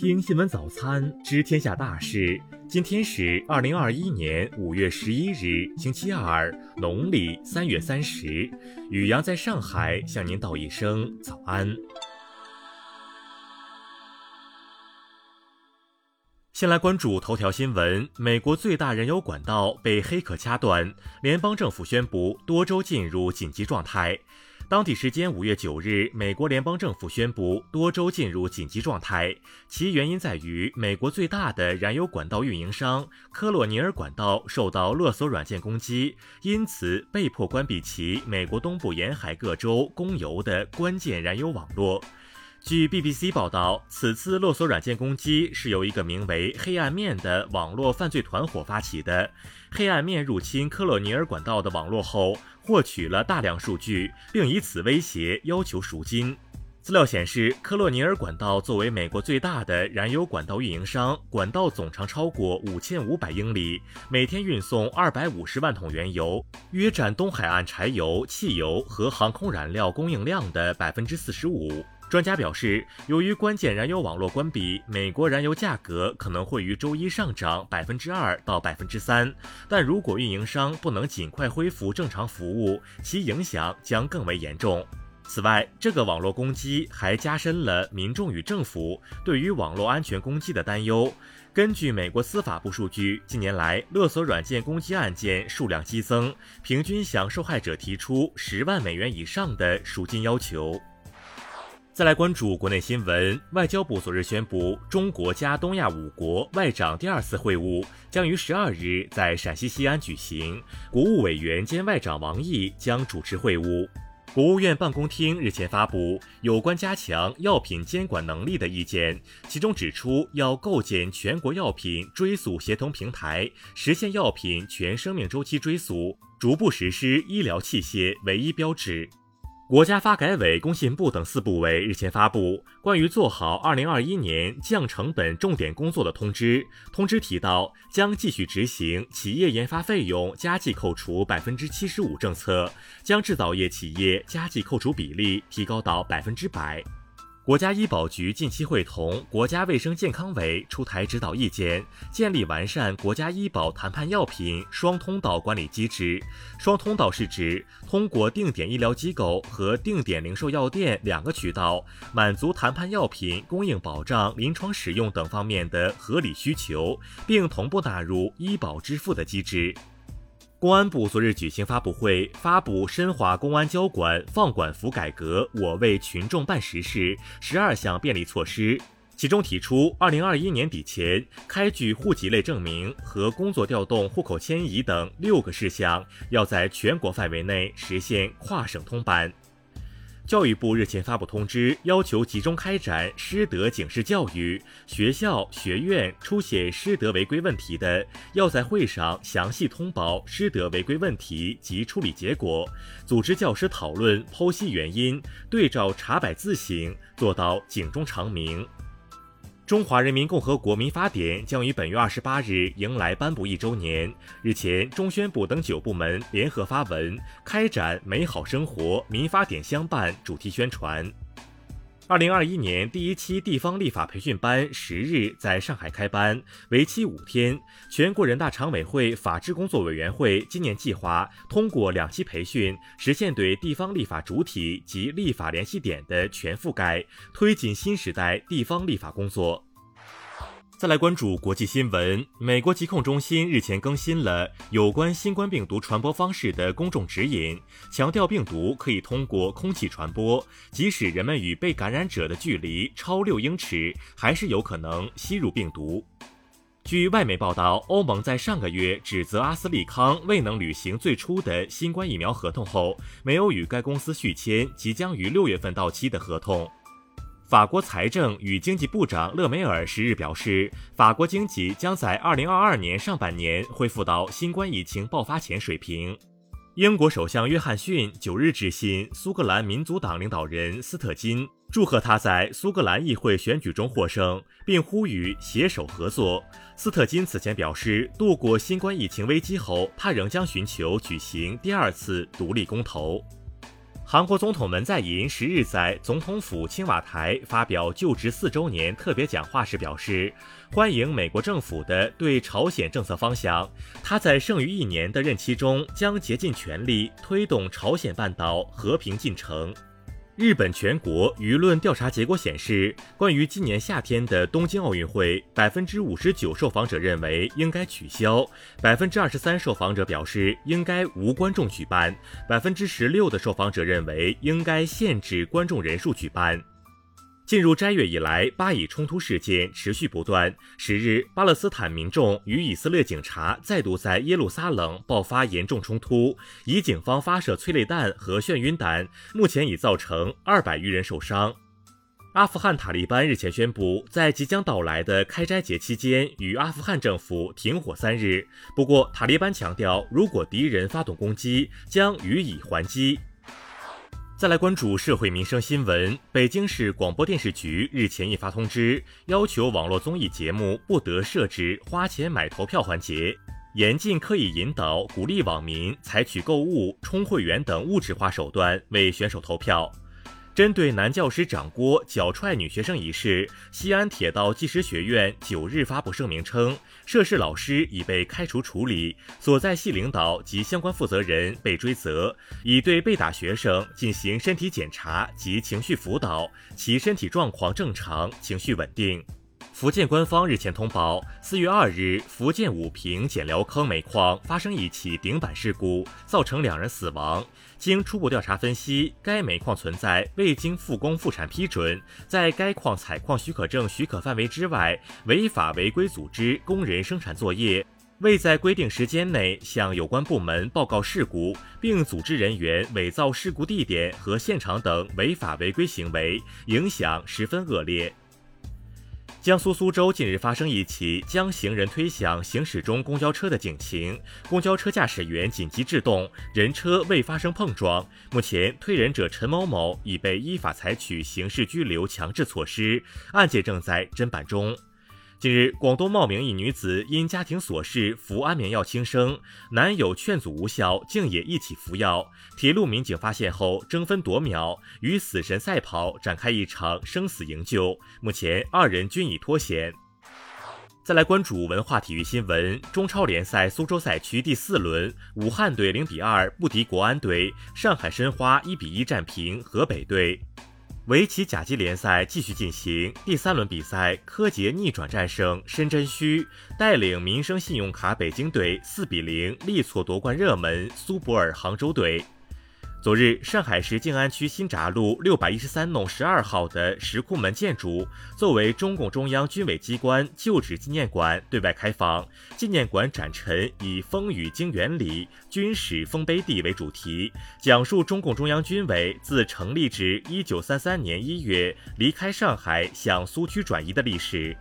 听新闻早餐，知天下大事。今天是二零二一年五月十一日，星期二，农历三月三十。雨阳在上海向您道一声早安。先来关注头条新闻：美国最大燃油管道被黑客掐断，联邦政府宣布多州进入紧急状态。当地时间五月九日，美国联邦政府宣布多州进入紧急状态，其原因在于美国最大的燃油管道运营商科洛尼尔管道受到勒索软件攻击，因此被迫关闭其美国东部沿海各州供油的关键燃油网络。据 BBC 报道，此次勒索软件攻击是由一个名为“黑暗面”的网络犯罪团伙发起的。黑暗面入侵科洛尼尔管道的网络后，获取了大量数据，并以此威胁要求赎金。资料显示，科洛尼尔管道作为美国最大的燃油管道运营商，管道总长超过五千五百英里，每天运送二百五十万桶原油，约占东海岸柴油、汽油和航空燃料供应量的百分之四十五。专家表示，由于关键燃油网络关闭，美国燃油价格可能会于周一上涨百分之二到百分之三。但如果运营商不能尽快恢复正常服务，其影响将更为严重。此外，这个网络攻击还加深了民众与政府对于网络安全攻击的担忧。根据美国司法部数据，近年来勒索软件攻击案件数量激增，平均向受害者提出十万美元以上的赎金要求。再来关注国内新闻，外交部昨日宣布，中国加东亚五国外长第二次会晤将于十二日在陕西西安举行，国务委员兼外长王毅将主持会晤。国务院办公厅日前发布有关加强药品监管能力的意见，其中指出要构建全国药品追溯协同平台，实现药品全生命周期追溯，逐步实施医疗器械唯一标志。国家发改委、工信部等四部委日前发布关于做好2021年降成本重点工作的通知。通知提到，将继续执行企业研发费用加计扣除百分之七十五政策，将制造业企业加计扣除比例提高到百分之百。国家医保局近期会同国家卫生健康委出台指导意见，建立完善国家医保谈判药品双通道管理机制。双通道是指通过定点医疗机构和定点零售药店两个渠道，满足谈判药品供应保障、临床使用等方面的合理需求，并同步纳入医保支付的机制。公安部昨日举行发布会，发布深化公安交管放管服改革，我为群众办实事十二项便利措施，其中提出，二零二一年底前开具户籍类证明和工作调动、户口迁移等六个事项，要在全国范围内实现跨省通办。教育部日前发布通知，要求集中开展师德警示教育。学校、学院出现师德违规问题的，要在会上详细通报师德违规问题及处理结果，组织教师讨论剖析原因，对照查摆自省，做到警钟长鸣。中华人民共和国民法典将于本月二十八日迎来颁布一周年。日前，中宣部等九部门联合发文，开展“美好生活，民法典相伴”主题宣传。二零二一年第一期地方立法培训班十日在上海开班，为期五天。全国人大常委会法制工作委员会今年计划通过两期培训，实现对地方立法主体及立法联系点的全覆盖，推进新时代地方立法工作。再来关注国际新闻，美国疾控中心日前更新了有关新冠病毒传播方式的公众指引，强调病毒可以通过空气传播，即使人们与被感染者的距离超六英尺，还是有可能吸入病毒。据外媒报道，欧盟在上个月指责阿斯利康未能履行最初的新冠疫苗合同后，没有与该公司续签即将于六月份到期的合同。法国财政与经济部长勒梅尔十日表示，法国经济将在二零二二年上半年恢复到新冠疫情爆发前水平。英国首相约翰逊九日致信苏格兰民族党领导人斯特金，祝贺他在苏格兰议会选举中获胜，并呼吁携手合作。斯特金此前表示，度过新冠疫情危机后，他仍将寻求举行第二次独立公投。韩国总统文在寅十日在总统府青瓦台发表就职四周年特别讲话时表示，欢迎美国政府的对朝鲜政策方向。他在剩余一年的任期中将竭尽全力推动朝鲜半岛和平进程。日本全国舆论调查结果显示，关于今年夏天的东京奥运会，百分之五十九受访者认为应该取消，百分之二十三受访者表示应该无观众举办，百分之十六的受访者认为应该限制观众人数举办。进入斋月以来，巴以冲突事件持续不断。十日，巴勒斯坦民众与以色列警察再度在耶路撒冷爆发严重冲突，以警方发射催泪弹和眩晕弹，目前已造成二百余人受伤。阿富汗塔利班日前宣布，在即将到来的开斋节期间与阿富汗政府停火三日。不过，塔利班强调，如果敌人发动攻击，将予以还击。再来关注社会民生新闻。北京市广播电视局日前印发通知，要求网络综艺节目不得设置花钱买投票环节，严禁刻意引导、鼓励网民采取购物、充会员等物质化手段为选手投票。针对男教师掌掴脚踹女学生一事，西安铁道技师学院九日发布声明称，涉事老师已被开除处理，所在系领导及相关负责人被追责，已对被打学生进行身体检查及情绪辅导，其身体状况正常，情绪稳定。福建官方日前通报，四月二日，福建武平简寮坑煤矿发生一起顶板事故，造成两人死亡。经初步调查分析，该煤矿存在未经复工复产批准，在该矿采矿许可证许可范围之外，违法违规组织工人生产作业，未在规定时间内向有关部门报告事故，并组织人员伪造事故地点和现场等违法违规行为，影响十分恶劣。江苏苏州近日发生一起将行人推向行驶中公交车的警情，公交车驾驶员紧急制动，人车未发生碰撞。目前，推人者陈某某已被依法采取刑事拘留强制措施，案件正在侦办中。近日，广东茂名一女子因家庭琐事服安眠药轻生，男友劝阻无效，竟也一起服药。铁路民警发现后，争分夺秒与死神赛跑，展开一场生死营救。目前，二人均已脱险。再来关注文化体育新闻：中超联赛苏州赛区第四轮，武汉队零比二不敌国安队，上海申花一比一战平河北队。围棋甲级联赛继续进行，第三轮比赛，柯洁逆转战胜申真虚，带领民生信用卡北京队四比零力挫夺冠热门苏泊尔杭州队。昨日，上海市静安区新闸路六百一十三弄十二号的石库门建筑，作为中共中央军委机关旧址纪念馆对外开放。纪念馆展陈以“风雨经原理，军史丰碑地”为主题，讲述中共中央军委自成立至一九三三年一月离开上海向苏区转移的历史。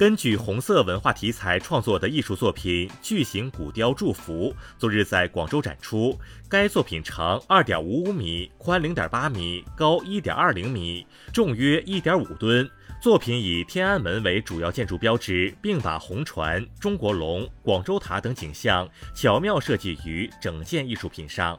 根据红色文化题材创作的艺术作品《巨型古雕祝福》昨日在广州展出。该作品长二点五五米，宽零点八米，高一点二零米，重约一点五吨。作品以天安门为主要建筑标志，并把红船、中国龙、广州塔等景象巧妙设计于整件艺术品上。